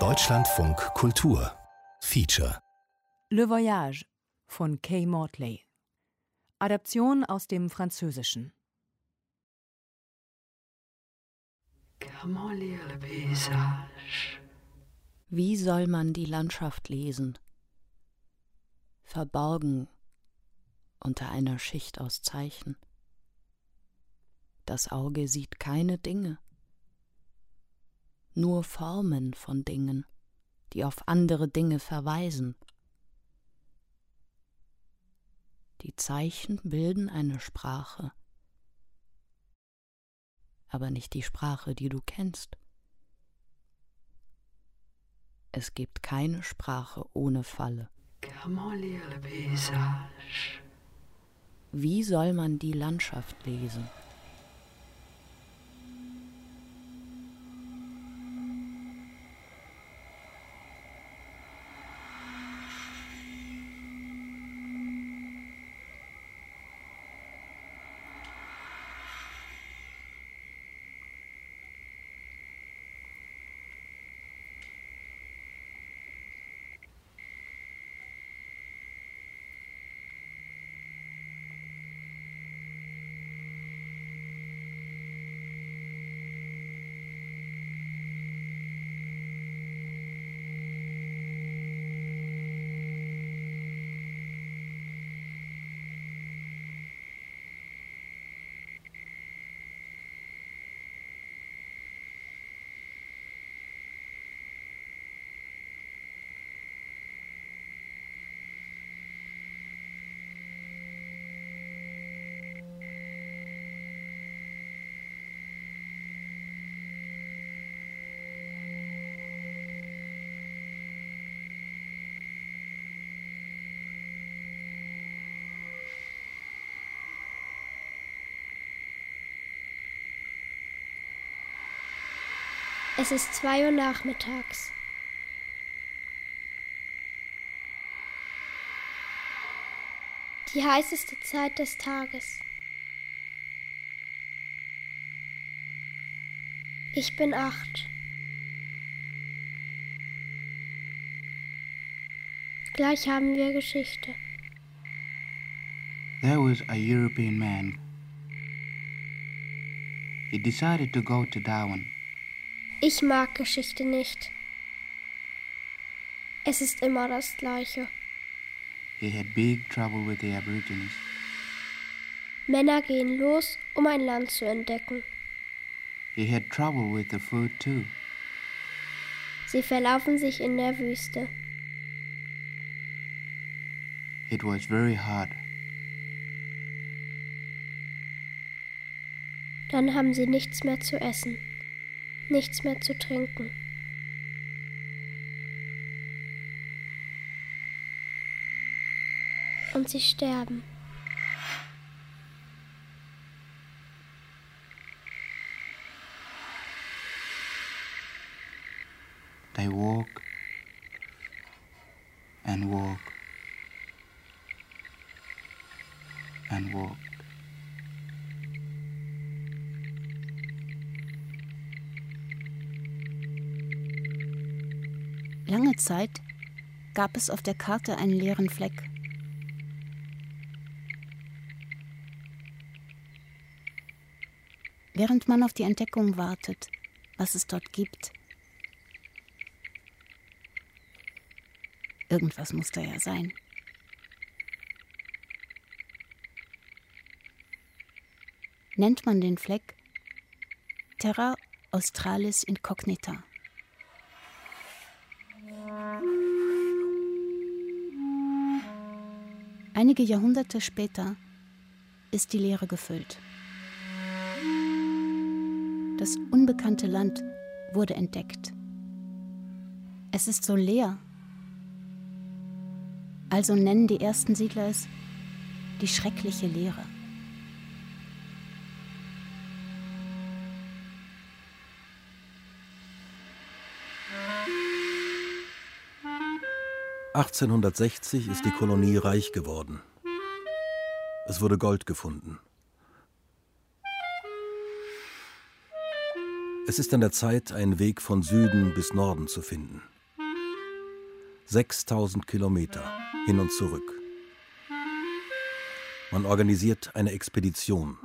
Deutschlandfunk Kultur Feature Le Voyage von Kay Mortley. Adaption aus dem Französischen. Wie soll man die Landschaft lesen? Verborgen unter einer Schicht aus Zeichen. Das Auge sieht keine Dinge, nur Formen von Dingen, die auf andere Dinge verweisen. Die Zeichen bilden eine Sprache, aber nicht die Sprache, die du kennst. Es gibt keine Sprache ohne Falle. Wie soll man die Landschaft lesen? Es ist zwei Uhr nachmittags. Die heißeste Zeit des Tages. Ich bin acht. Gleich haben wir Geschichte. There was a European man. He decided to go to Darwin. Ich mag Geschichte nicht. Es ist immer das Gleiche. He had big trouble with the Aborigines. Männer gehen los, um ein Land zu entdecken. He had trouble with the food too. Sie verlaufen sich in der Wüste. It was very hard. Dann haben sie nichts mehr zu essen nichts mehr zu trinken. Und sie sterben. They walk and walk and walk. Lange Zeit gab es auf der Karte einen leeren Fleck. Während man auf die Entdeckung wartet, was es dort gibt. Irgendwas muss da ja sein. Nennt man den Fleck Terra Australis Incognita. Einige Jahrhunderte später ist die Leere gefüllt. Das unbekannte Land wurde entdeckt. Es ist so leer. Also nennen die ersten Siedler es die schreckliche Leere. 1860 ist die Kolonie reich geworden. Es wurde Gold gefunden. Es ist an der Zeit, einen Weg von Süden bis Norden zu finden. 6000 Kilometer hin und zurück. Man organisiert eine Expedition.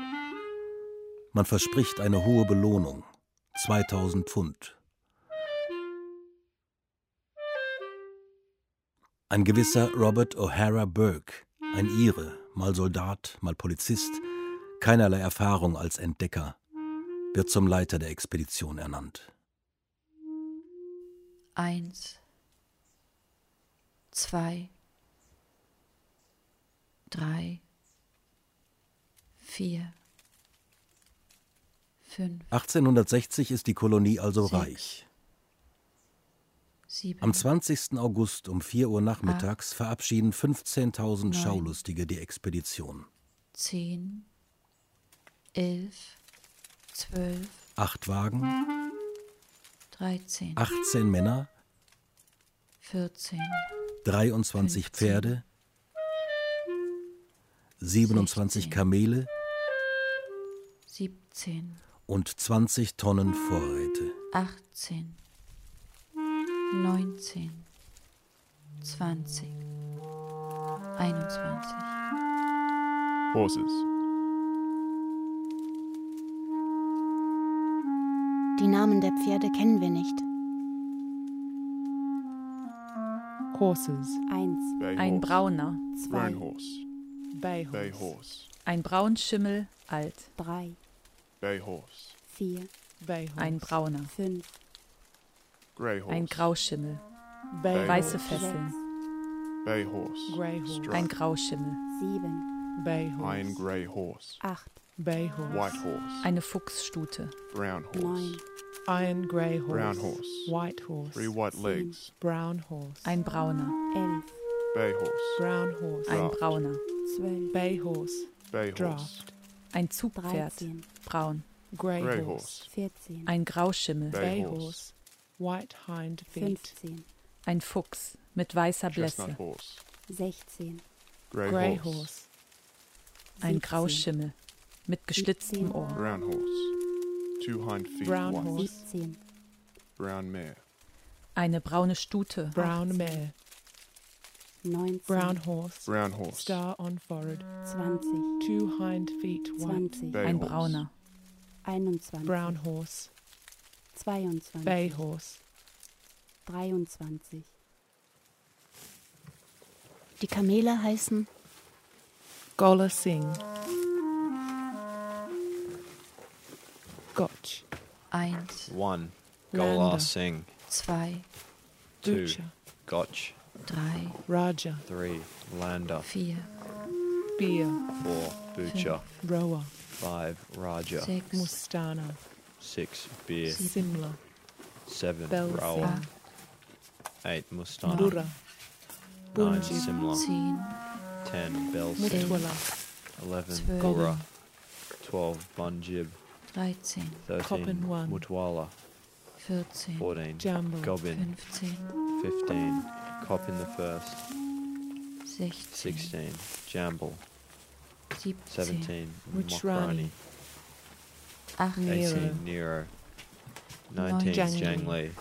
Man verspricht eine hohe Belohnung, 2000 Pfund. Ein gewisser Robert O'Hara Burke, ein Ire, mal Soldat, mal Polizist, keinerlei Erfahrung als Entdecker, wird zum Leiter der Expedition ernannt. Eins, zwei, drei, vier, fünf. 1860 ist die Kolonie also Sechs. reich. Am 20. August um 4 Uhr nachmittags verabschieden 15.000 Neun. Schaulustige die Expedition. zehn, elf, zwölf, Acht Wagen, dreizehn, 18 Männer, vierzehn, 23 15. Pferde, 27 16. Kamele siebzehn, und 20 Tonnen Vorräte. achtzehn, neunzehn, zwanzig, einundzwanzig. Horses. Die Namen der Pferde kennen wir nicht. Horses. Eins, Bay Ein horse. brauner. zwei, horse. Bay Bay horse. horse. Ein Braunschimmel, alt. drei, Bay horse. vier, Bay horse. Ein brauner. fünf, Grey horse. Ein Grauschimmel. Bay Weiße horse. Fesseln. Bay horse. Grey horse. Ein Grauschimmel. sieben, Bay Iron horse. grey horse. acht, Bay horse. White horse. Eine Fuchsstute. Brown horse. neun, Iron Grey horse. Brown horse. White horse. Three white legs. Brown horse. Ein brauner. elf, Bay horse. Brown horse. Ein brauner. zwölf, Bay horse. Bay horse. Draft. Ein Zugpferd. Braun. Grey, Grey horse. horse. vierzehn, Ein Grauschimmel. Bay horse. White hind feet. fünfzehn, Ein Fuchs mit weißer Blässe. Chestnut horse. sechzehn, Grey, Grey horse. horse. Ein Grauschimmel mit geschlitztem. Ohr. Brown horse. Two hind feet Brown white. horse. siebzehn, Brown mare. Eine braune Stute. Brown mare. neunzehn, Brown horse. Brown horse. Star on forehead. zwanzig, Two hind feet white. zwanzig, Bay Ein horse. brauner. einundzwanzig, Brown horse. Zweiundzwanzig, Bay horse. dreiundzwanzig, Die Kamele heißen Gola Singh. Gotch. Eins, One. Lander. Gola Singh. zwei, Two. Butcher. Gotch. drei, Raja. Three. Lander. vier, Beer. Four. Butcher. Rower. Five. Raja. sechs, Mustana. Six beer. Simla. Seven Belsa. Raul. Ah. Eight mustana. Nine Simla. Ten Belsa. Eleven Gora. Twelve Bunjib. 13 Koppenwan. Mutwala. 14, 14 Jumbo. Goblin. 15 15 Coppin the first. 16 16 Jamble. 17, 17 Mokrani. Eighteen. Nero. Nineteen. Jangli. Jangli.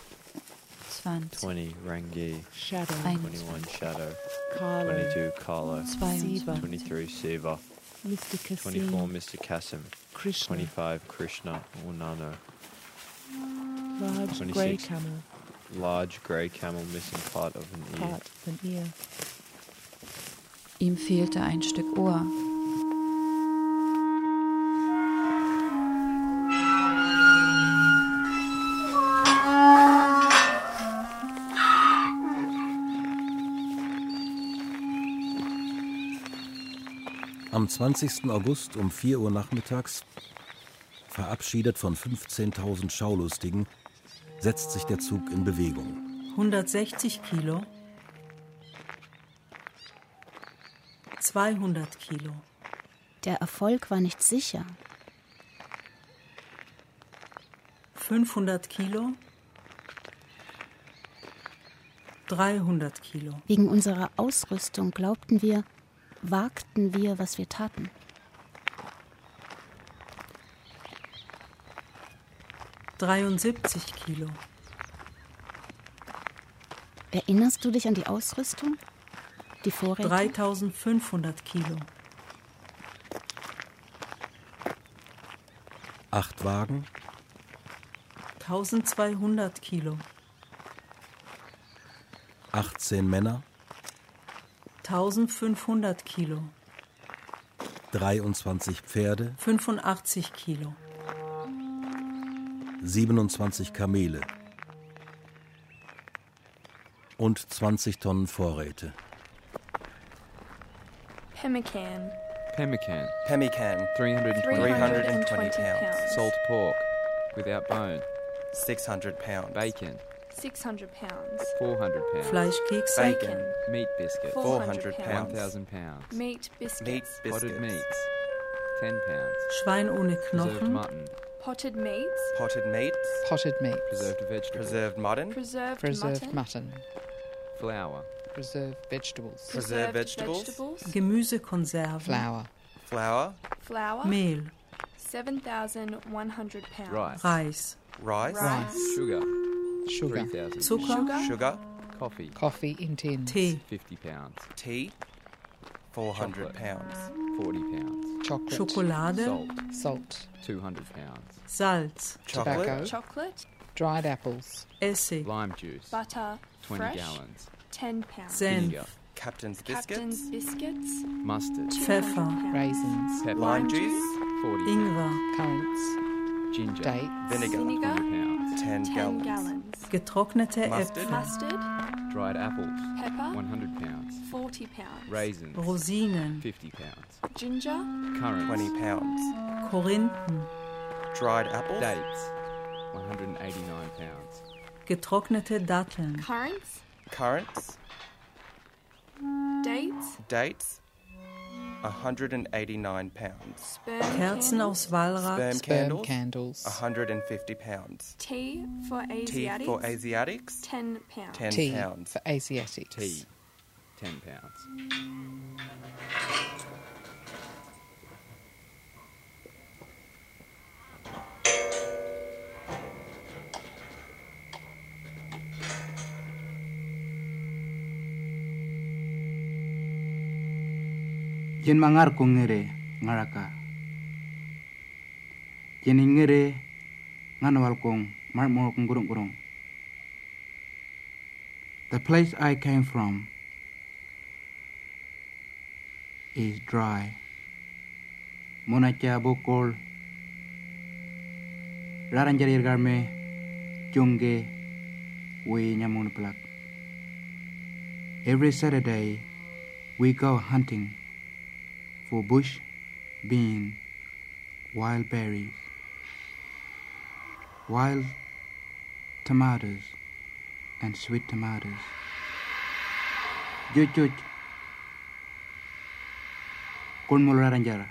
zwanzig, Twenty. Rangi. Shadow. Twenty-one. Shadow. Carlo. Twenty-two. Carlo. zweiundzwanzig, Twenty-three. Siva. Mr. Twenty-four. Mr. Kasim. Krishna. Twenty-five. Krishna or Nano. Large grey camel. Large grey camel missing part of an ear. Part of an ear. ihm fehlte ein Stück Ohr. Am 20. August um 4 Uhr nachmittags, verabschiedet von 15.000 Schaulustigen, setzt sich der Zug in Bewegung. 160 Kilo, 200 Kilo, Der Erfolg war nicht sicher. 500 Kilo, 300 Kilo. Wegen unserer Ausrüstung glaubten wir, wagten wir, was wir taten. 73 Kilo. Erinnerst du dich an die Ausrüstung? Die Vorräte? 3500 Kilo. Acht Wagen, 1200 Kilo. 18 Männer, 1500 Kilo. 23 Pferde, 85 Kilo. 27 Kamele und 20 Tonnen Vorräte. Pemmican. Pemmican. Pemmican. 320, 320 pounds. Salt pork without bone. 600 pounds. Bacon. 600 pounds. 400 pounds. Fleischkekse. Bacon. Meat biscuits. 400 pounds. pounds. 1,000 pounds. Meat biscuits. Meat Potted biscuits. meats. 10 pounds. Schwein ohne Preserved Knochen. mutton. Potted meats. Potted meats. Potted meats. Preserved vegetables. Preserved mutton. Preserved, Preserved mutton. mutton. Flour. Preserved vegetables. Preserved vegetables. Gemüsekonserven. Flour. Flour. Flour. Mehl. 7,100 pounds. Rice. Reis. Rice. Rice. Sugar. Sugar. 3,000. Zucker. Sugar. Sugar. Coffee. Coffee in tins. Tee. 50 pounds. Tea. 400 Chocolate. pounds. 40 pounds. Chocolate. Schokolade. Salt. Salt. 200 pounds. Salz. Chocolate. Tobacco. Chocolate. Dried apples. Essig. Lime juice. Butter. 20 fresh. gallons. 10 pounds. Senf. Vinegar. Captain's biscuits. Captain's biscuits. Mustard. 200 Pfeffer. Raisins. Pepper. Lime juice. 40 Ingwer. Currants. Ginger. Dates. Vinegar. Vinegar. 100 pounds. 10 10 gallons. gallons. Getrocknete Mustard. Äpfel. Mustard. Dried apples. Pepper. 100 pounds. 40 pounds. Raisins. Rosinen. 50 pounds. Ginger. Currants. 20 pounds. Korinthen. Dried apples. Dates. 189 pounds. Getrocknete Datteln. Currants. Currants. Dates. Dates. 189 pounds. Kerzen aus Walrat. Sperm Sperm candles. candles. 150 pounds. Tea for Tea Asiatics. for Asiatics. 10 pounds. 10 Tea pounds. for Asiatics. Tea. 10 pounds. Mangar ko ngere ngaraka. Ngere nganwal kong mar kong gurung gurung the place i came from is dry. Monacha bokol raranjarir garme chunge we nyamun plak every saturday we go hunting for bush, bean, wild berries, wild tomatoes, and sweet tomatoes. Jujuj, kun mulai ranjara,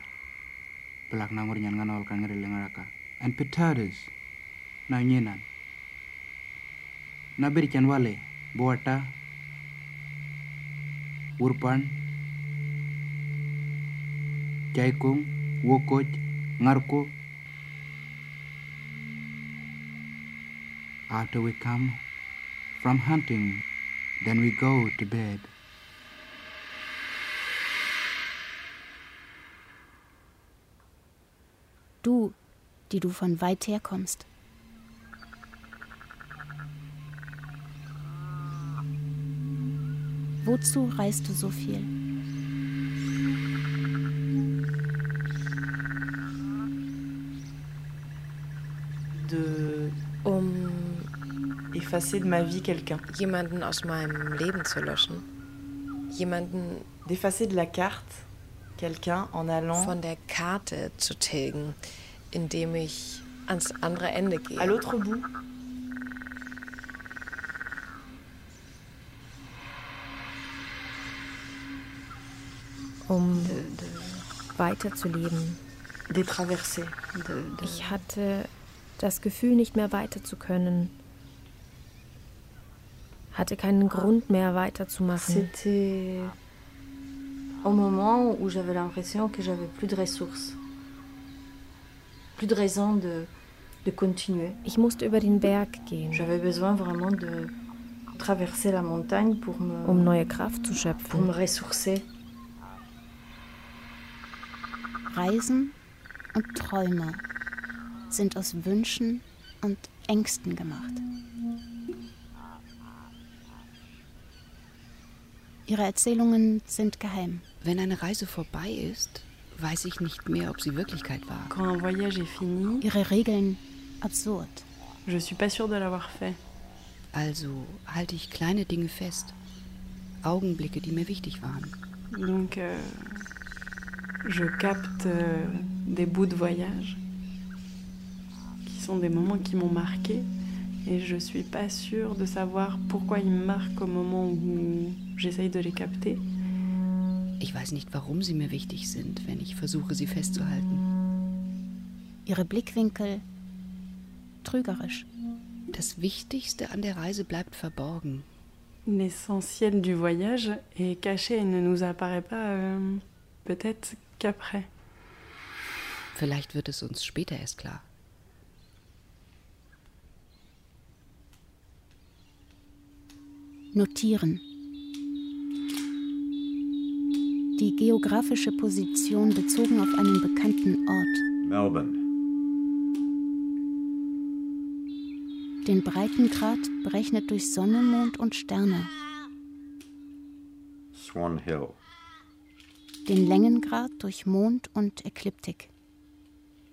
pelak nangur nyan nganol kan ngeri lengaraka, and potatoes, na nyenan. Na berikan wale, buata, urpan, Jaikung, Wokoj, Ngarko. After we come from hunting, then we go to bed. Du, die du von weit her kommst. Wozu reist du so viel? Effacer de ma vie quelqu'un. Jemanden aus meinem Leben zu löschen. Jemanden D'effacer de la carte quelqu'un en allant von der Karte zu tilgen, indem ich ans andere Ende gehe. à l'autre bout. um weiterzuleben. De, de... Ich hatte das Gefühl, nicht mehr weiter zu können. Hatte keinen Grund mehr weiterzumachen. C'était au moment où j'avais l'impression que j'avais plus de ressources, plus de raison de de continuer. Ich musste über den Berg gehen, J'avais besoin vraiment de traverser la montagne pour me, um neue Kraft zu pour schöpfen. me ressourcer. Reisen und Träume sind aus Wünschen und Ängsten gemacht. Ihre Erzählungen sind geheim. Wenn eine Reise vorbei ist, weiß ich nicht mehr, ob sie Wirklichkeit war. Quand un voyage est fini, Ihre Regeln absurd. je suis pas sûre de l'avoir fait. Also halte ich kleine Dinge fest. Augenblicke, die mir wichtig waren. Donc, euh, je capte euh, des bouts de voyage qui sont des moments qui m'ont marqué et je suis pas sûre de savoir pourquoi ils me marquent au moment où j'essaye de les capter. Ich weiß nicht, warum sie mir wichtig sind, wenn ich versuche, sie festzuhalten. Ihre Blickwinkel trügerisch. Das Wichtigste an der Reise bleibt verborgen. L'essentiel du voyage est caché et ne nous apparaît pas euh, peut-être qu'après. Vielleicht wird es uns später erst klar. Notieren. Die geografische Position bezogen auf einen bekannten Ort. Melbourne. Den Breitengrad berechnet durch Sonne, Mond und Sterne. Swan Hill. Den Längengrad durch Mond und Ekliptik.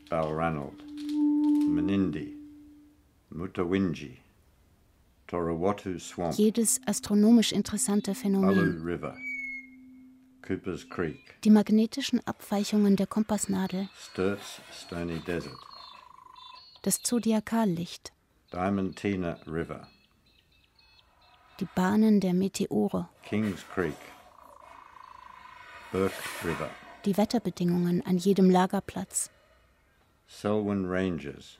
Balranald. Menindee. Mutawinji. Swamp. Jedes astronomisch interessante Phänomen. River. Cooper's Creek. Die magnetischen Abweichungen der Kompassnadel. Sturt's Stony Desert. Das Zodiakallicht. Diamantina River. Die Bahnen der Meteore. Kings Creek. Burke River. Die Wetterbedingungen an jedem Lagerplatz. Selwyn Ranges.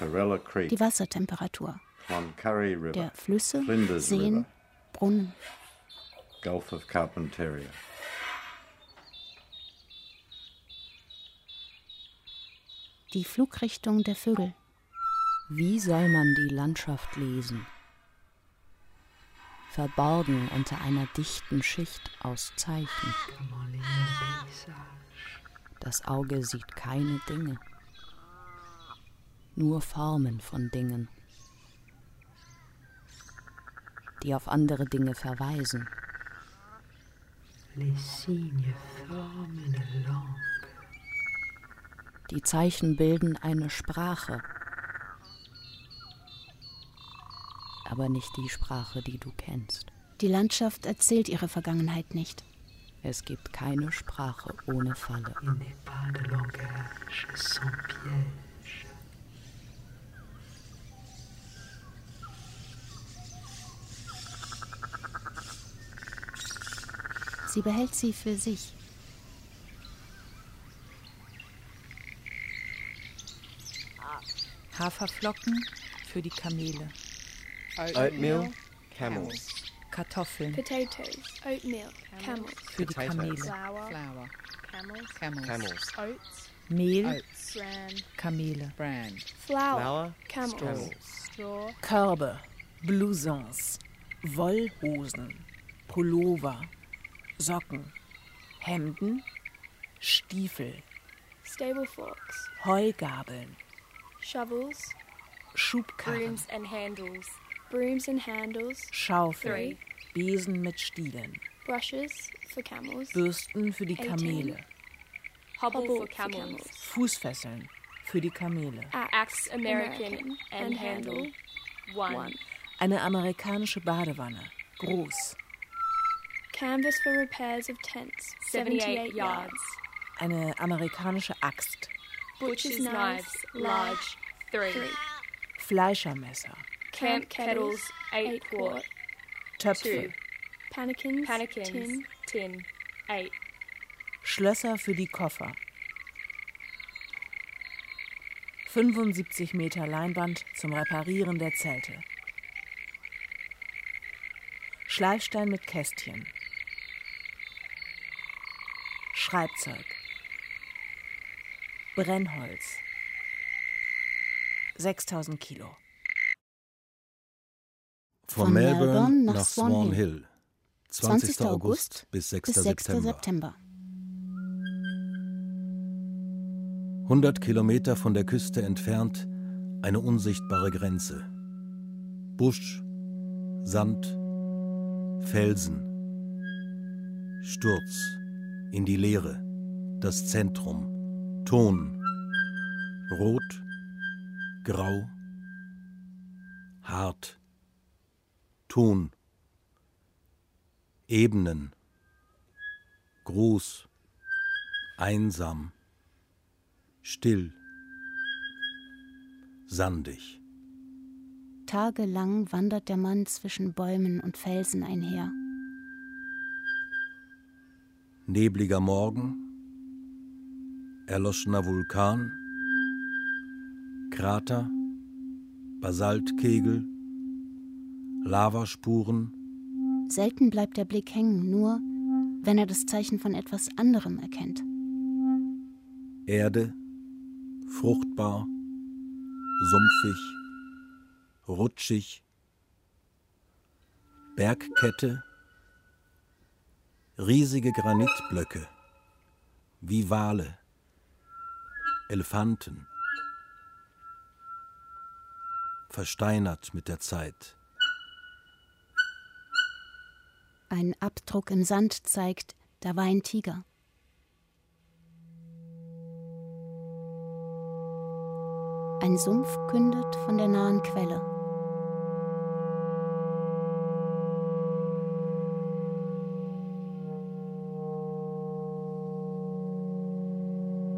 Die Wassertemperatur. Der Flüsse, Flinders Seen, River. Brunnen. Gulf of Carpentaria. Die Flugrichtung der Vögel. Wie soll man die Landschaft lesen? Verborgen unter einer dichten Schicht aus Zeichen. Das Auge sieht keine Dinge, nur Formen von Dingen, die auf andere Dinge verweisen. Die Zeichen bilden eine Sprache, aber nicht die Sprache, die du kennst. Die Landschaft erzählt ihre Vergangenheit nicht. Es gibt keine Sprache ohne Falle. Il n'est pas de langage sans piège. Sie behält sie für sich. Haferflocken für die Kamele. Oatmeal, camels. Kartoffeln Potatoes, oatmeal, camels. für die Kamele. Flour, Flour. camels, Camels. Camels. oats, Mehl, Oats. bran, Kamele. Bran. Flour, Flour, camels. camels. straw, Körbe, Blousons, Wollhosen, Pullover, Socken, Hemden, Stiefel, Stable forks, Heugabeln, shovels, Schubkarren, brooms and handles, brooms and handles, Schaufel, Three. Besen mit Stielen, brushes for camels, Bürsten für die Eighteen. Kamele, hobble, hobble for camels, Fußfesseln für die Kamele. axe American, and handle, one, one. Eine amerikanische Badewanne, groß. Canvas for repairs of tents, 78 78 yards, Eine amerikanische Axt, butcher's knives, large, three, Three. Fleischermesser, camp kettles, eight quart, Töpfe, two, Pannikins, pannikins, tin, tin, eight, Schlösser für die Koffer. 75 Meter Leinwand zum Reparieren der Zelte. Schleifstein mit Kästchen. Schreibzeug. Brennholz. 6000 Kilo. Von, Von Melbourne, Melbourne nach, nach Swan Swan Hill. Hill. 20. August bis 6. bis 6. September. September. 100 Kilometer von der Küste entfernt eine unsichtbare Grenze. Busch, Sand, Felsen. Sturz in die Leere, das Zentrum, Ton, rot, grau, hart, Ton, Ebenen, groß, einsam, still, sandig. Tagelang wandert der Mann zwischen Bäumen und Felsen einher. Nebliger Morgen, erloschener Vulkan, Krater, Basaltkegel, Lavaspuren, Selten bleibt der Blick hängen, nur wenn er das Zeichen von etwas anderem erkennt. Erde, fruchtbar, sumpfig, rutschig, Bergkette, riesige Granitblöcke, wie Wale, Elefanten, versteinert mit der Zeit. Ein Abdruck im Sand zeigt, da war ein Tiger. Ein Sumpf kündet von der nahen Quelle.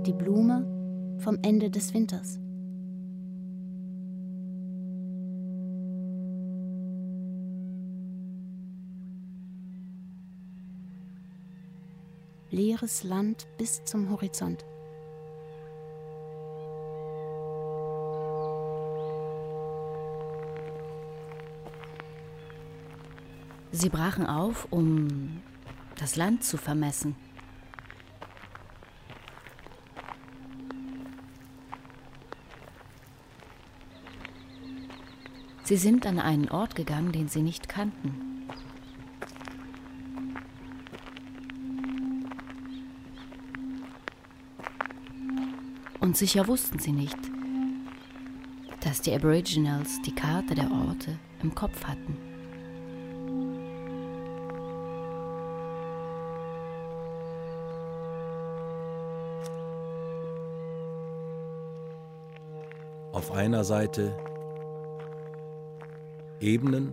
Die Blume vom Ende des Winters. Leeres Land bis zum Horizont. Sie brachen auf, um das Land zu vermessen. Sie sind an einen Ort gegangen, den sie nicht kannten. Und sicher wussten sie nicht, dass die Aboriginals die Karte der Orte im Kopf hatten. Auf einer Seite Ebenen,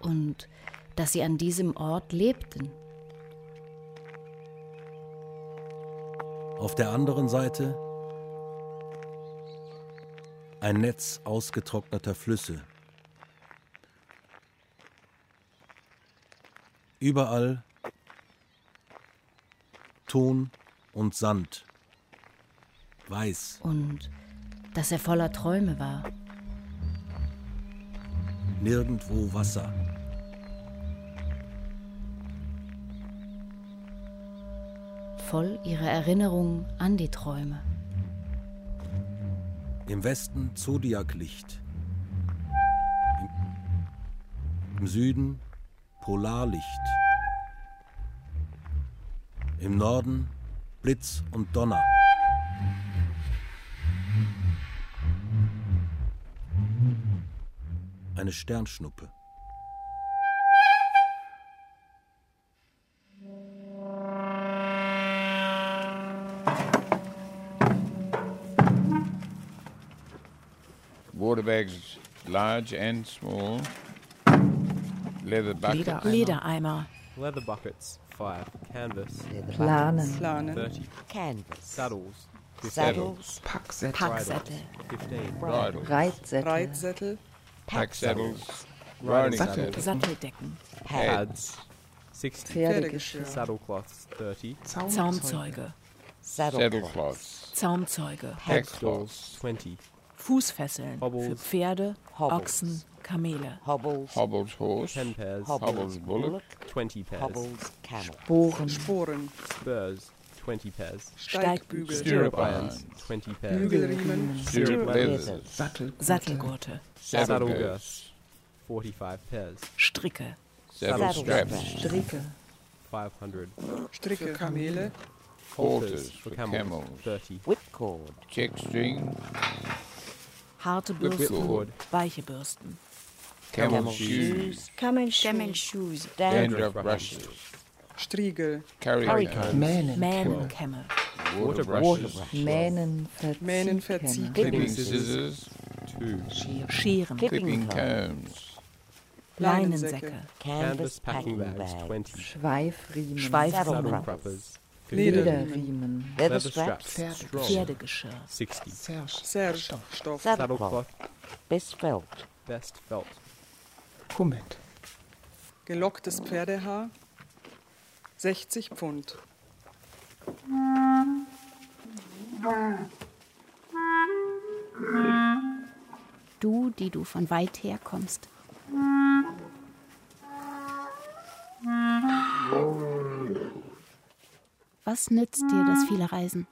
Und dass sie an diesem Ort lebten. auf der anderen Seite ein Netz ausgetrockneter Flüsse. Überall Ton und Sand, weiß. Und dass er voller Träume war. Nirgendwo Wasser. voll ihrer Erinnerung an die Träume. Im Westen Zodiaklicht. Im Süden Polarlicht. Im Norden Blitz und Donner. Eine Sternschnuppe. Water bags, large and small. Leather buckets. Leder, Ledereimer. Leather buckets, 5. Canvas. Planen. Planen. 30. Canvas. Saddles. 15. Saddles. Packsättel. Packsättel. 15. Bridles. Reitsättel. Reitsättel. Pack saddles. Riding Sattel. Satteldecken. Pads. 16. Pferdegeschirr. Saddlecloths, 30. Zaumzeuge. Saddle cloths. Zaumzeuge. Pack cloths. 20. Fußfesseln für Hobbles. Pferde, Hobbles. Ochsen, Kamele. Hobbles. Hobbles horse. 10 pairs. Hobbles bullock. 20 pairs. Hobbles camel. Sporen. Sporen. Spurs, 20 pairs. Steigbügel. Stirrup irons, 20 pairs. Bügelriemen. Stirrup leathers. Sattelgurte. Saddle girths. girths, 45 pairs. Stricke. Saddle straps. Stricke. 500. Stricke für Kamele. Halters for camels, camels. 30. Whipcord. Check string. Harte Whipcord. Bürsten. Weiche Bürsten. Camel shoes. Camel Camel shoes. shoes. Dandruff brushes. Striegel. Carry combs. Mähnenkämme. Water brushes. Mähnenverzieh. Clipping scissors. Scheren. Clipping combs. Leinensäcke. Canvas packing bags, 20. Schweifriemen. Saddle Schweifriemen. crappers, 50. Lederriemen. Leather Leather straps. straps, straw, Pferdegeschirr. 60. Serge. Stoff. Saddlecloth, Best felt. best felt. Kummet. Gelocktes Pferdehaar. 60 Pfund. Du, die du von weit her kommst. Was nützt dir das viele Reisen?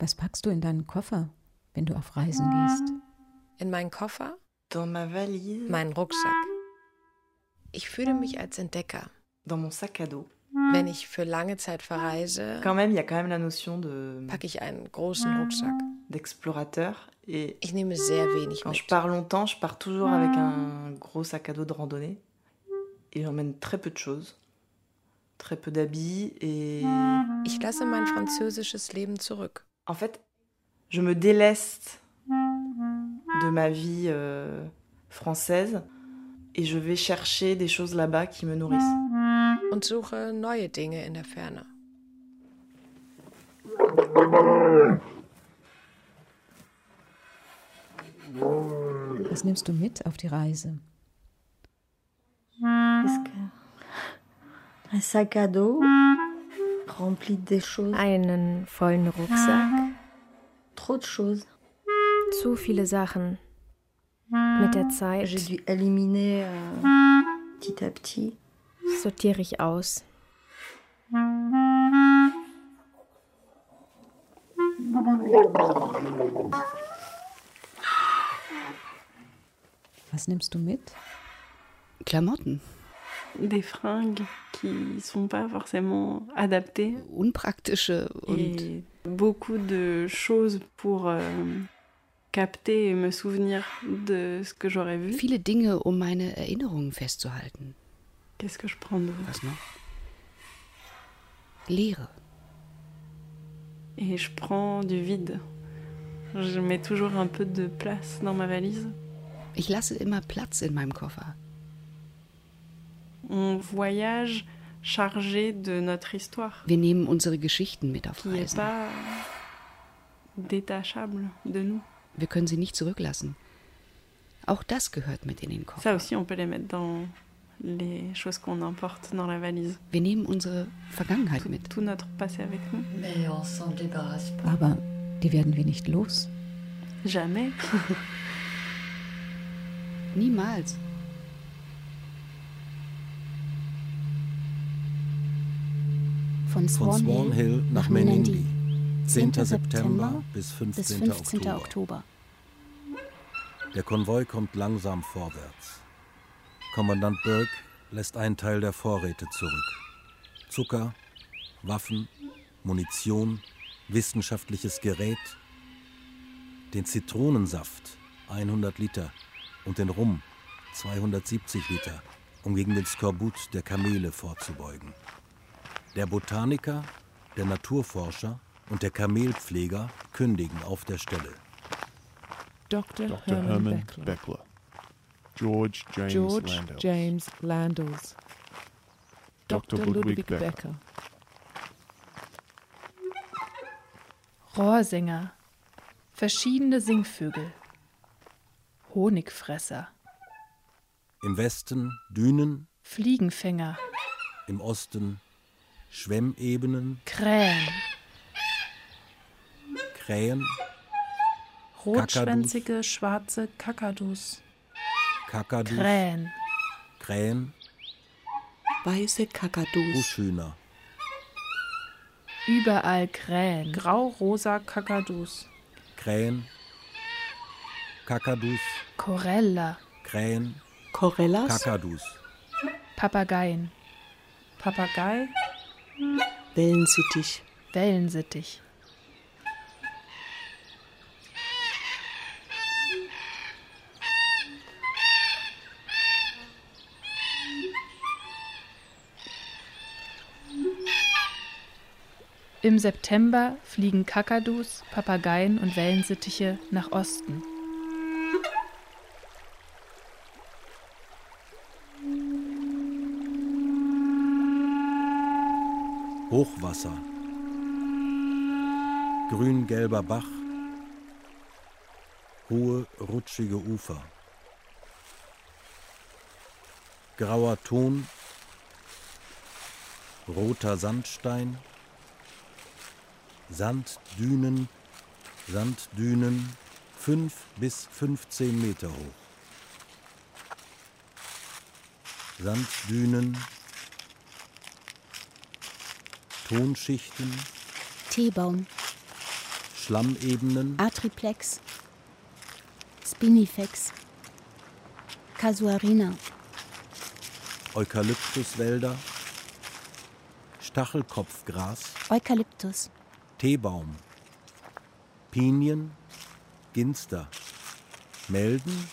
Was packst du in deinen Koffer, wenn du auf Reisen gehst? In meinen Koffer? Meinen Rucksack. Ich fühle mich als Entdecker. Dans mon sac à dos. Wenn ich für lange Zeit verreise, Quand même, y a quand même la notion de packe ich einen großen Rucksack. d'explorateur. Et Ich nehme sehr wenig quand je mit. pars longtemps, je pars toujours avec un gros sac à dos de randonnée. Et j'emmène très peu de choses. Très peu d'habits. Et Ich lasse mein französisches Leben zurück. en fait, je me déleste de ma vie euh, française. Et je vais chercher des choses là-bas qui me nourrissent. Und suche neue Dinge in der Ferne. Was nimmst du mit auf die Reise? Qu'est-ce que- Un sac à dos rempli de choses. Einen vollen Rucksack. Trop de choses. Zu viele Sachen. Mit der Zeit J'ai dû éliminer euh, petit à petit. sortiere ich aus. Was nimmst du mit? Klamotten. Des fringues qui sont pas forcément adaptées. Unpraktische und Et beaucoup de choses pour euh, capter et me souvenir de ce que j'aurais vu. viele Dinge, um meine Erinnerungen festzuhalten. Qu'est-ce que je prends d'autre Was noch? Leere. Et je prends du vide. Je mets toujours un peu de place dans ma valise. Ich lasse immer Platz in meinem Koffer. On voyage chargé de notre histoire, Wir nehmen unsere Geschichten mit auf qui n'est Reisen. pas détachable de nous. Wir können sie nicht zurücklassen. Auch das gehört mit in den Koffer. Ça aussi, on peut les mettre dans les choses qu'on emporte dans la valise. Wir nehmen unsere Vergangenheit mit. Tout notre passé avec nous. Mais on s'en débarrasse pas. Aber die werden wir nicht los. Jamais. Niemals. Von Von Swan, Swan Hill nach Menindee. 10. September bis bis 15. 15. Oktober. Oktober. Der Konvoi kommt langsam vorwärts. Kommandant Burke lässt einen Teil der Vorräte zurück. Zucker, Waffen, Munition, wissenschaftliches Gerät, den Zitronensaft 100 Liter und den Rum 270 Liter, um gegen den Skorbut der Kamele vorzubeugen. Der Botaniker, der Naturforscher und der Kamelpfleger kündigen auf der Stelle. Dr. Dr. Herman, Herman Beckler. Beckler. George James George Landau. James Landals. Dr. Dr. Ludwig Ludwig Becker. Becker. Rohrsänger, verschiedene Singvögel, Honigfresser, Im Westen Dünen, Fliegenfänger, im Osten Schwemmebenen, Krähen, Krähen, rotschwänzige schwarze Kakadus, Kakadus, Krähen, Krähen, Weiße Kakadus. Buschhühner. Überall Krähen. Grau-rosa Kakadus. Krähen. Kakadus. Korella. Krähen. Korellas. Kakadus. Papageien. Papagei. Wellensittich. Wellensittich. Im September fliegen Kakadus, Papageien und Wellensittiche nach Osten. Hochwasser. Grün-gelber Bach. Hohe, rutschige Ufer. Grauer Ton. Roter Sandstein. Sanddünen, Sanddünen, fünf bis 15 Meter hoch. Sanddünen, Tonschichten, Teebaum, Schlammebenen, Atriplex, Spinifex, Casuarina, Eukalyptuswälder, Stachelkopfgras, Eukalyptus, Teebaum, Pinien, Ginster, Melden,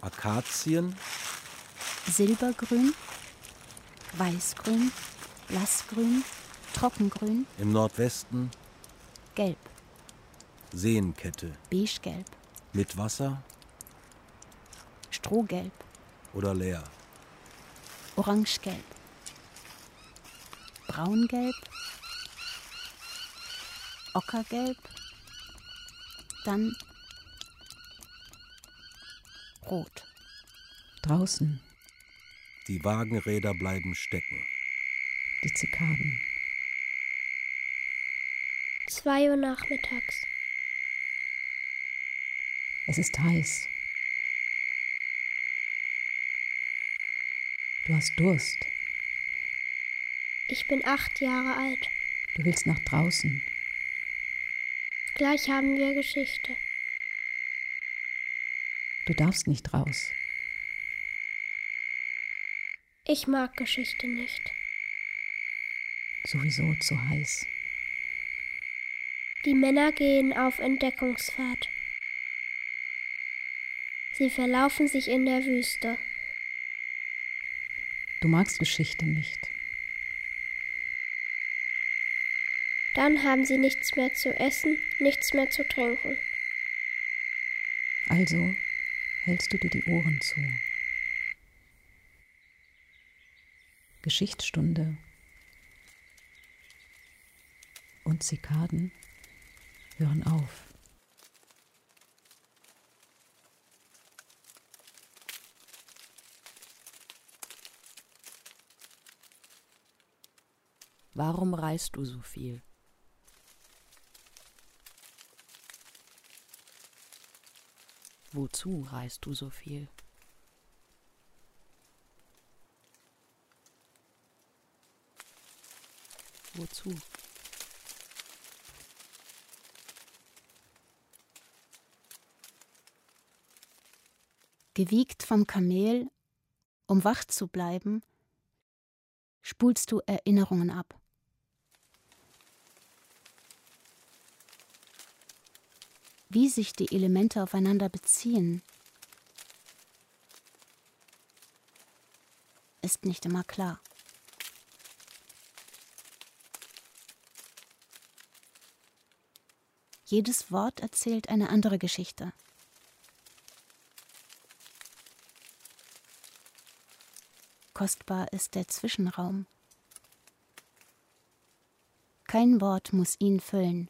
Akazien, Silbergrün, Weißgrün, Blassgrün, Trockengrün, im Nordwesten. Gelb, Seenkette, Beigegelb, mit Wasser. Strohgelb, oder leer. Orangegelb, Braungelb, Ockergelb, dann Rot. Draußen Die Wagenräder bleiben stecken. die Zikaden. Zwei Uhr nachmittags. Es ist heiß. Du hast Durst. Ich bin acht Jahre alt. Du willst nach draußen. Gleich haben wir Geschichte. Du darfst nicht raus. Ich mag Geschichte nicht. Sowieso zu heiß. Die Männer gehen auf Entdeckungsfahrt. Sie verlaufen sich in der Wüste. Du magst Geschichte nicht. Dann haben sie nichts mehr zu essen, nichts mehr zu trinken. Also hältst du dir die Ohren zu. Geschichtsstunde und Zikaden hören auf. Warum reist du so viel? Wozu reist du so viel? Wozu? Gewiegt vom Kamel, um wach zu bleiben, spulst du Erinnerungen ab. Wie sich die Elemente aufeinander beziehen, ist nicht immer klar. Jedes Wort erzählt eine andere Geschichte. Kostbar ist der Zwischenraum. Kein Wort muss ihn füllen.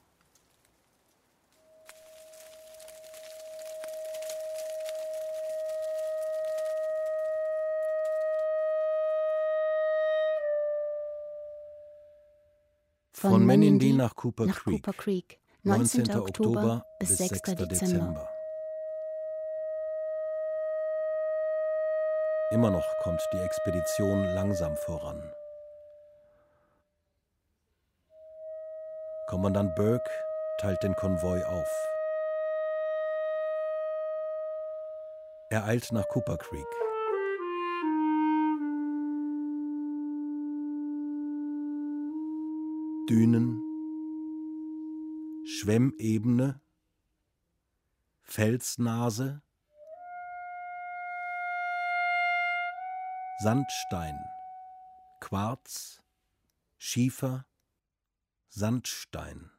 Von Menindee nach Cooper nach Creek. Cooper Creek, 19. 19. Oktober bis bis 6. 6. Dezember. Dezember. Immer noch kommt die Expedition langsam voran. Kommandant Burke teilt den Konvoi auf. Er eilt nach Cooper Creek. Dünen, Schwemmebene, Felsnase, Sandstein, Quarz, Schiefer, Sandstein.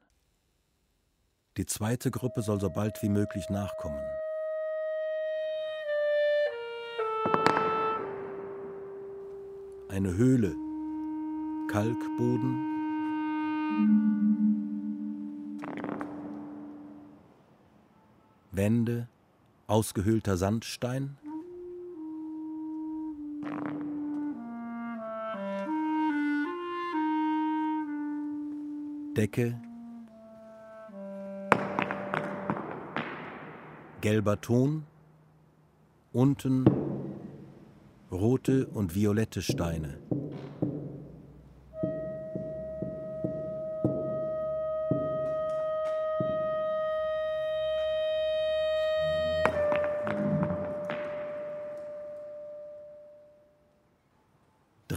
Die zweite Gruppe soll so bald wie möglich nachkommen. Eine Höhle, Kalkboden, Wände, ausgehöhlter Sandstein, Decke, gelber Ton, unten rote und violette Steine.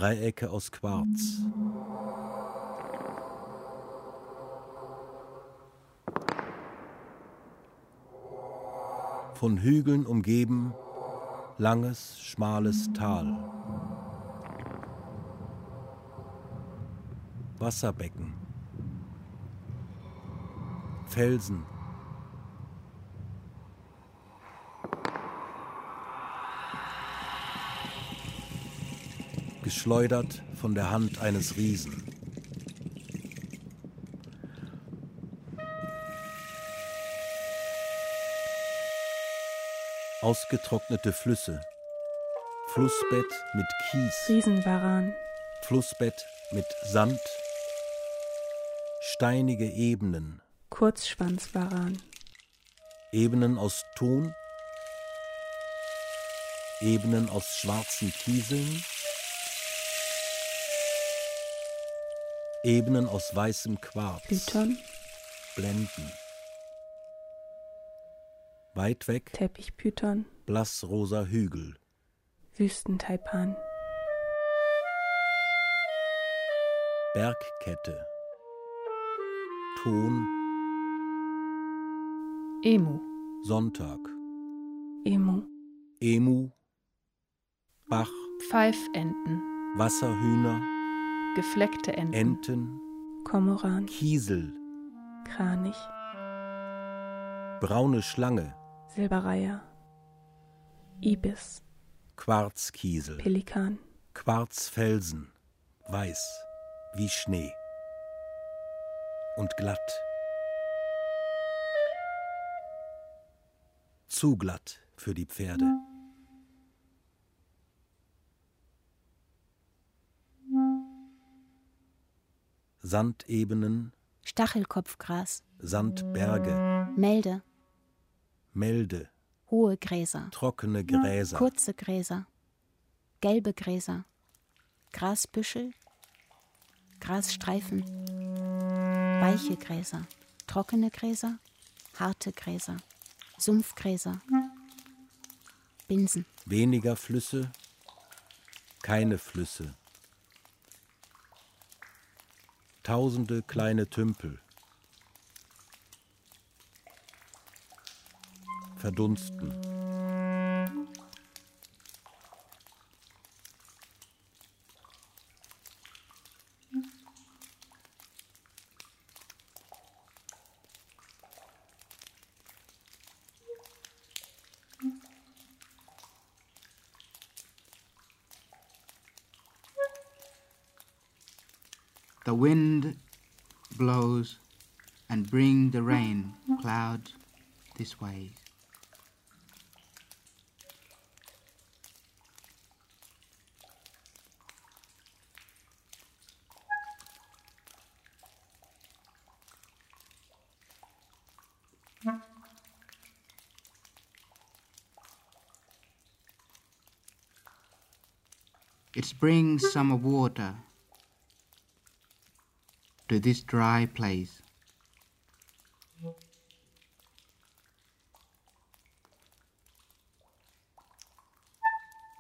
Dreiecke aus Quarz. Von Hügeln umgeben, langes, schmales Tal. Wasserbecken. Felsen. Geschleudert von der Hand eines Riesen. Ausgetrocknete Flüsse. Flussbett mit Kies. Riesenvaran. Flussbett mit Sand. Steinige Ebenen. Kurzschwanzvaran. Ebenen aus Ton. Ebenen aus schwarzen Kieseln. Ebenen aus weißem Quarz. Python. Blenden. Weit weg Teppichpython. blassrosa Hügel. Wüstentaipan. Bergkette. Ton. Emu. Sonntag. Emu. Emu. Bach. Pfeifenten. Wasserhühner. Gefleckte Enten. Enten. Kormoran. Kiesel. Kranich. Braune Schlange. Silbereier. Ibis. Quarzkiesel. Pelikan. Quarzfelsen. Weiß. Wie Schnee. Und glatt. Zu glatt für die Pferde. Sandebenen, Stachelkopfgras, Sandberge, Melde, Melde, hohe Gräser, trockene Gräser, kurze Gräser, gelbe Gräser, Grasbüschel, Grasstreifen, weiche Gräser, trockene Gräser, harte Gräser, Sumpfgräser, Binsen, weniger Flüsse, keine Flüsse. Tausende kleine Tümpel. Verdunsten. Wind blows and bring the rain clouds this way. It brings summer water to this dry place.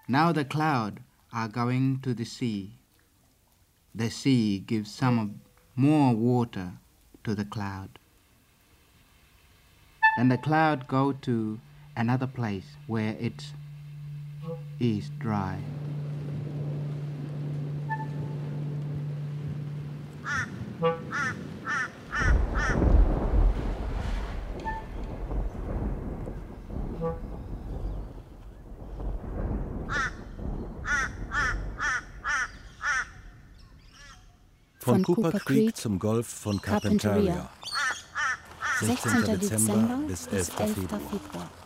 Now the cloud are going to the sea. The sea gives some more water to the cloud. Then the cloud go to another place where it is dry. Von, Cooper, Creek zum Golf von Carpentaria. Carpentaria. 16. 16. Dezember bis bis 11. 11. Februar.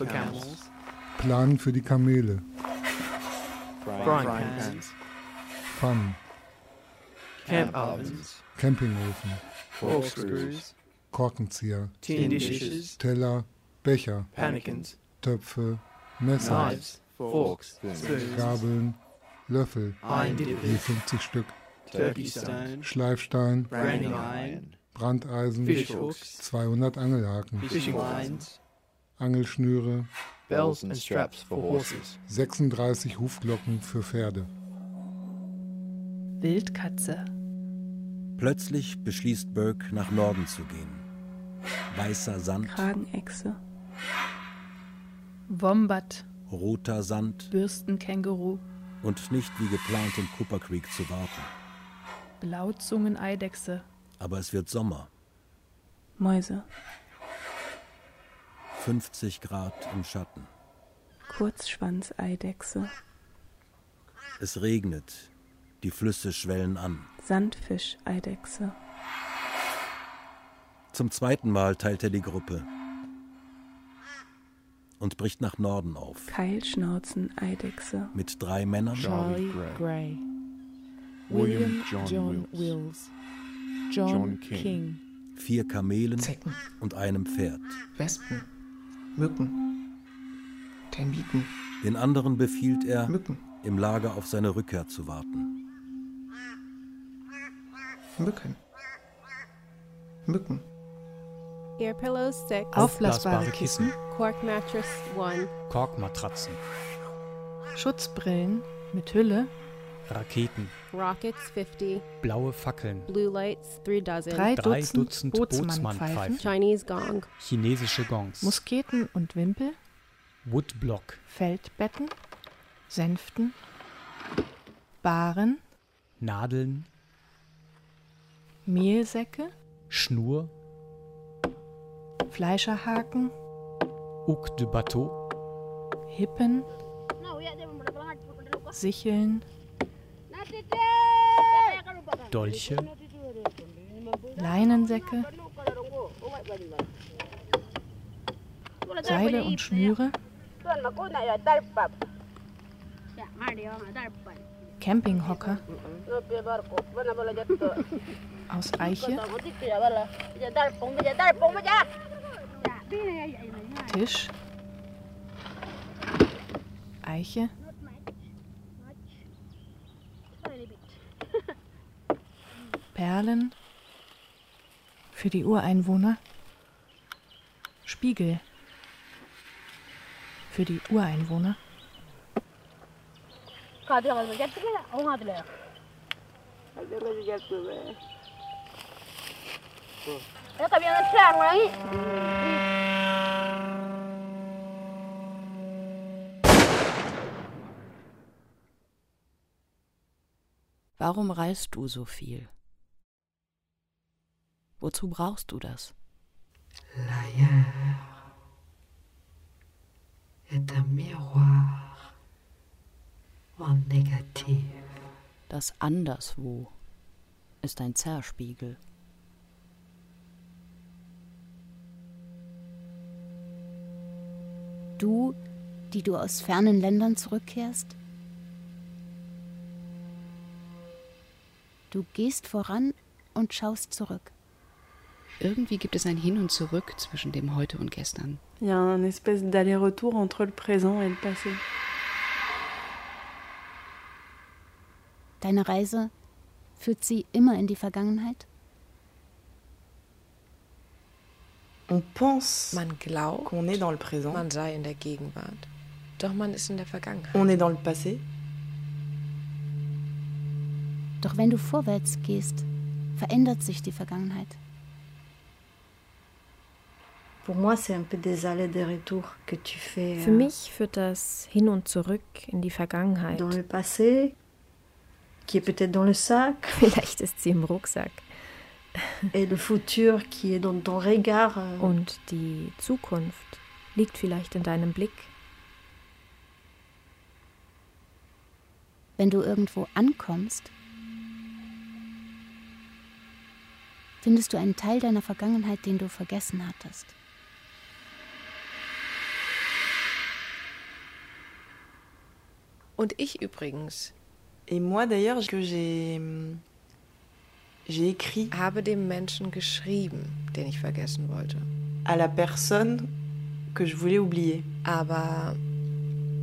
For camels. Plan für die Kamele. Frying pans. Pfannen. Camp ovens. Campingofen. Corkscrews. Korkenzieher. Tin dishes. Teller. Becher. Pannikins. Töpfe. Messer. Knives. Forks. Spoons. Gabeln. Löffel. Je 50 Stück. Turkey stone. Schleifstein. Branding iron. Brandeisen. Hooks. 200 Angelhaken. Angelschnüre. Bells and straps for horses. 36 Hufglocken für Pferde. Wildkatze. Plötzlich beschließt Burke, nach Norden zu gehen. Weißer Sand, Kragenechse. Wombat. roter Sand Bürstenkänguru. und nicht wie geplant in Cooper Creek zu warten. Blauzungeneidechse. Aber es wird Sommer, Mäuse. 50 Grad im Schatten. Kurzschwanzeidechse. Es regnet, die Flüsse schwellen an. Sandfischeidechse. Zum zweiten Mal teilt er die Gruppe und bricht nach Norden auf. Keilschnauzeneidechse. Mit drei Männern, Charlie Gray. William John, Wills. John, John King. King. vier Kamelen Zecken. und einem Pferd. Wespen, Mücken, Termiten, Den anderen befiehlt er, Mücken. im Lager auf seine Rückkehr zu warten. Mücken, Mücken, Ear pillows 6. Aufblasbare Kissen. Cork mattress 1. Korkmatratzen, Schutzbrillen mit Hülle. Raketen, Rockets 50. blaue Fackeln, Blue lights 3 dozen. Drei drei Dutzend Dutzend Bootsmannpfeifen. Chinese gong. chinesische Gongs, Musketen und Wimpel. Woodblock, Feldbetten. Sänften. Baren. Nadeln, Mehlsäcke. Schnur, Fleischerhaken. Hook de Bateau, Hippen. Sicheln. Dolche, Leinensäcke. Seile und Schnüre. Campinghocker aus Eiche. Tisch. Eiche. Perlen. Für die Ureinwohner. Spiegel. Für die Ureinwohner. Warum reist du so viel? Wozu brauchst du das? L'ailleurs est un miroir en. Das Anderswo ist ein Zerspiegel. Du, die du aus fernen Ländern zurückkehrst? Du gehst voran und schaust zurück. Irgendwie gibt es ein Hin und Zurück zwischen dem Heute und Gestern. Il y a un espèce d'aller-retour entre le présent et le passé. Deine Reise führt sie immer in die Vergangenheit? On pense Man glaubt, qu'on est dans le présent. man sei in der Gegenwart. Doch man ist in der Vergangenheit. On est dans le passé. Doch wenn du vorwärts gehst, verändert sich die Vergangenheit. Pour moi, c'est un peu des allers des retours que tu fais Für euh, mich führt das hin und zurück in die Vergangenheit. dans le passé, qui est peut-être dans le sac, Vielleicht ist sie im Rucksack. et le futur qui est dans ton regard. euh, Und die Zukunft liegt vielleicht in deinem Blick. Wenn du irgendwo ankommst, findest du einen Teil deiner Vergangenheit, den du vergessen hattest. Und ich übrigens Et moi d'ailleurs, que j'ai j'ai écrit habe dem Menschen geschrieben, den ich vergessen wollte. à la personne que je voulais oublier. Aber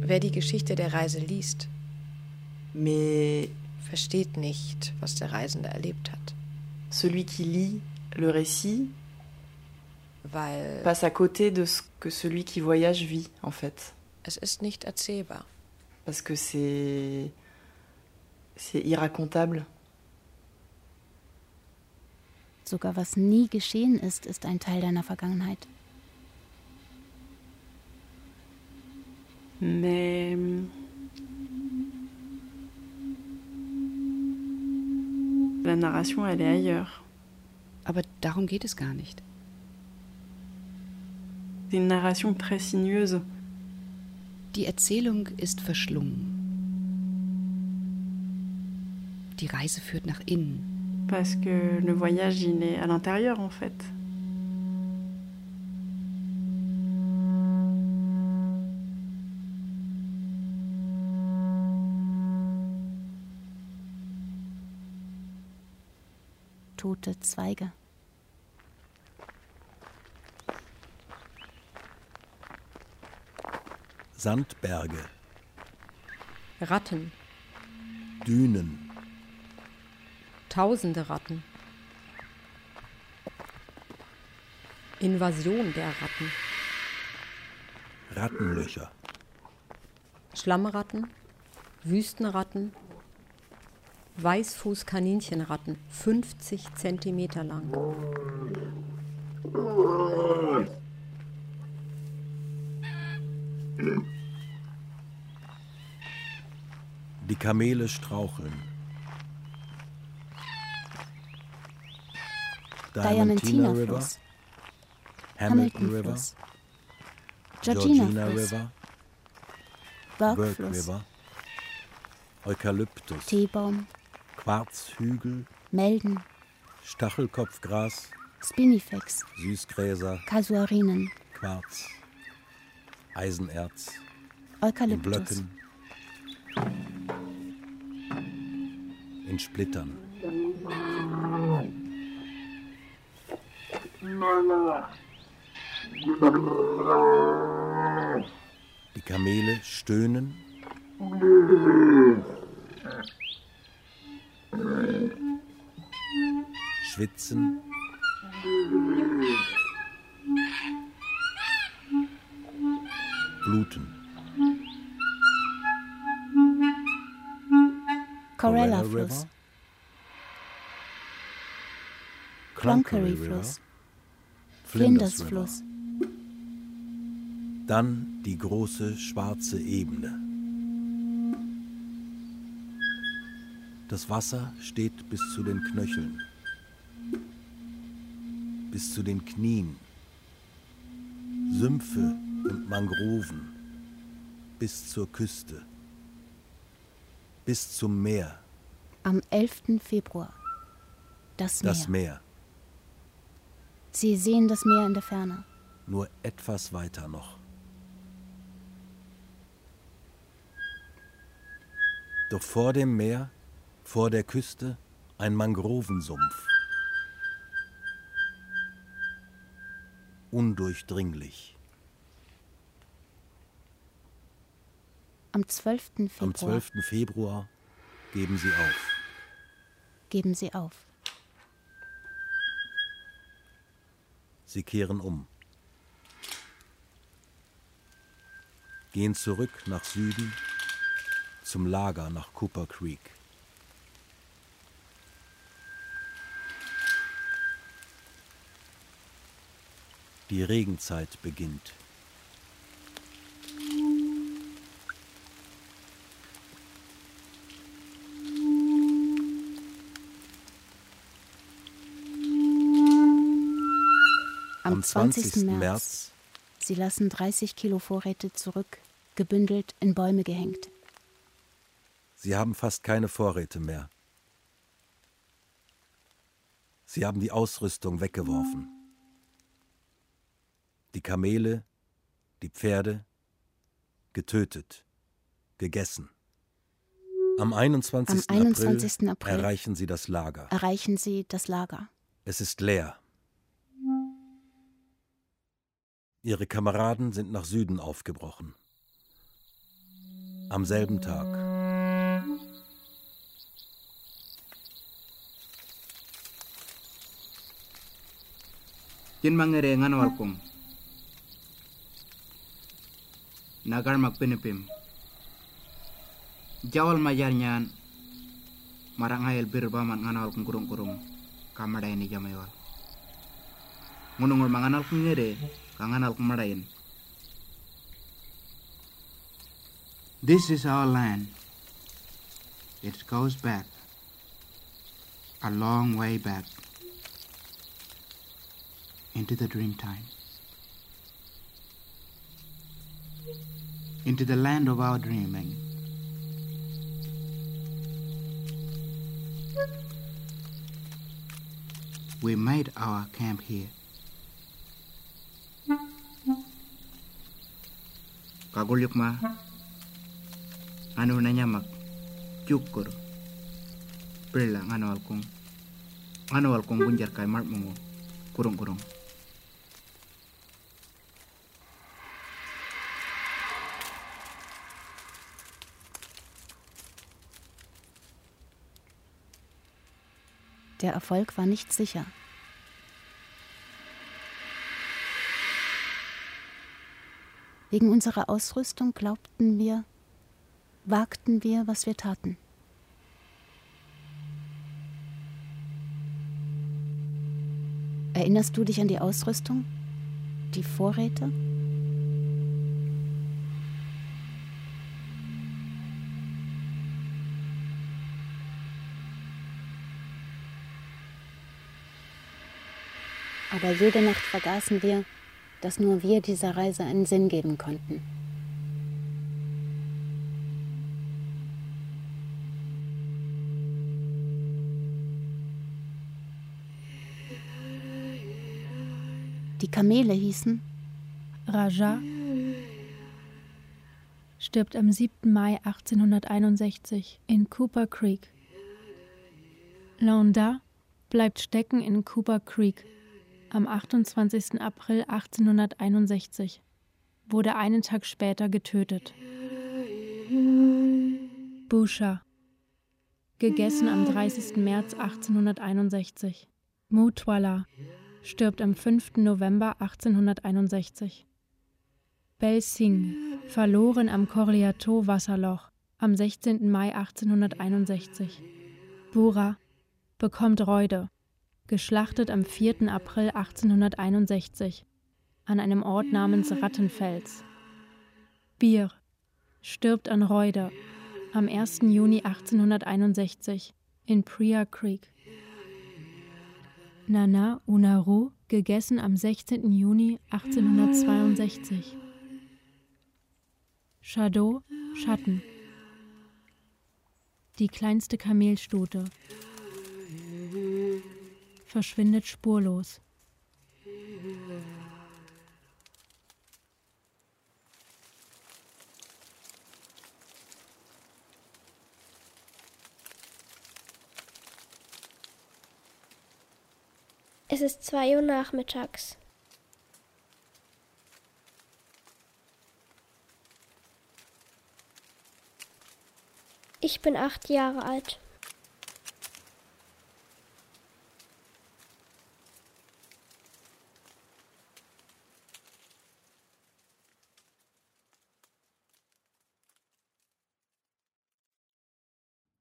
wer die Geschichte der Reise liest, Mais versteht nicht, was der Reisende erlebt hat. celui qui lit le récit Weil passe à côté de ce que celui qui voyage vit en fait. es ist nicht erzählbar. Parce que c'est c'est irracontable. Sogar was nie geschehen ist, ist ein Teil deiner Vergangenheit. Mais la narration, elle est ailleurs. Aber darum geht es gar nicht. C'est une narration très sinueuse. Die Erzählung ist verschlungen. Die Reise führt nach innen. Parce que le voyage, il est à l'intérieur en fait. Tote Zweige. Sandberge, Ratten, Dünen, tausende Ratten. Invasion der Ratten, Rattenlöcher, Schlammratten, Wüstenratten, Weißfußkaninchenratten, 50 Zentimeter lang. Die Kamele straucheln. Diamantina River. Hamilton River. Georgina. River, Burke. River, Eukalyptus, Teebaum. Quarzhügel, Melden. Stachelkopfgras, Spinifex. Süßgräser, Kasuarinen. Quarz, Eisenerz, in Eukalyptus. Blöcken, in Splittern. Die Kamele stöhnen, schwitzen, Fluss. Cloncurry Fluss. Flinders. Fluss. Dann die große schwarze Ebene. Das Wasser steht bis zu den Knöcheln, bis zu den Knien. Sümpfe und Mangroven bis zur Küste, bis zum Meer, am 11. Februar. Das Meer. Das Meer. Sie sehen das Meer in der Ferne. Nur etwas weiter noch. Doch vor dem Meer, vor der Küste, ein Mangrovensumpf. Undurchdringlich. Am 12. Februar. Am 12. Februar geben sie auf geben sie auf. Sie kehren um. Gehen zurück nach Süden zum Lager nach Cooper Creek. Die Regenzeit beginnt. Am 20. 20. März. Sie lassen 30 Kilo Vorräte zurück, gebündelt in Bäume gehängt. Sie haben fast keine Vorräte mehr. Sie haben die Ausrüstung weggeworfen. Die Kamele, die Pferde, getötet, gegessen. Am 21. Am 21. April erreichen sie das Lager. Erreichen sie das Lager. Es ist leer. Ihre Kameraden sind nach Süden aufgebrochen. Am selben Tag. Jin mangere nganwal kong. Nagar magpinipim. Jawal majar nyan. Marangayel birbaman nganawal kong kurung-kurung. Kamaday ni jamaywal. Ngunungol manganal kong ngere. This is our land. It goes back. A long way back. into the dream time, into the land of our dreaming. We made our camp here. Kagulyok ma, ano na nyamak, cukur, pila ano alkong, ano alkong bunjar kay mark mo, kurung-kurung. Der Erfolg war nicht sicher. Wegen unserer Ausrüstung glaubten wir, wagten wir, was wir taten. Erinnerst du dich an die Ausrüstung? Die Vorräte? Aber jede Nacht vergaßen wir, dass nur wir dieser Reise einen Sinn geben konnten. Die Kamele hießen Raja stirbt am 7. Mai 1861 in Cooper Creek. Landa bleibt stecken in Cooper Creek am 28. April 1861, wurde einen Tag später getötet. Busha, gegessen am 30. März 1861. Mutwala, stirbt am 5. November 1861. Bel Singh, verloren am Korliato-Wasserloch am 16. Mai 1861. Bura, bekommt Reude, geschlachtet am 4. April 1861 an einem Ort namens Rattenfels. Bier stirbt an Reude am 1. Juni 1861 in Priya Creek. Nana Unaru gegessen am 16. Juni 1862. Shadow Schatten. Die kleinste Kamelstute verschwindet spurlos. Es ist zwei Uhr nachmittags. Ich bin acht Jahre alt.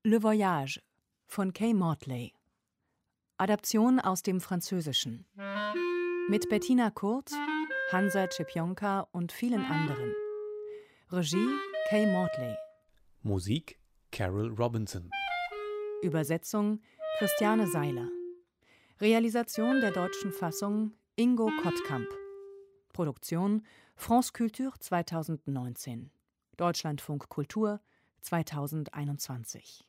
Le Voyage von Kay Mortley. Adaption aus dem Französischen. Mit Bettina Kurz, Hansa Czepionka und vielen anderen. Regie Kay Mortley. Musik Carol Robinson. Übersetzung Christiane Seiler. Realisation der deutschen Fassung Ingo Kottkamp. Produktion France Culture 2019. Deutschlandfunk Kultur 2021.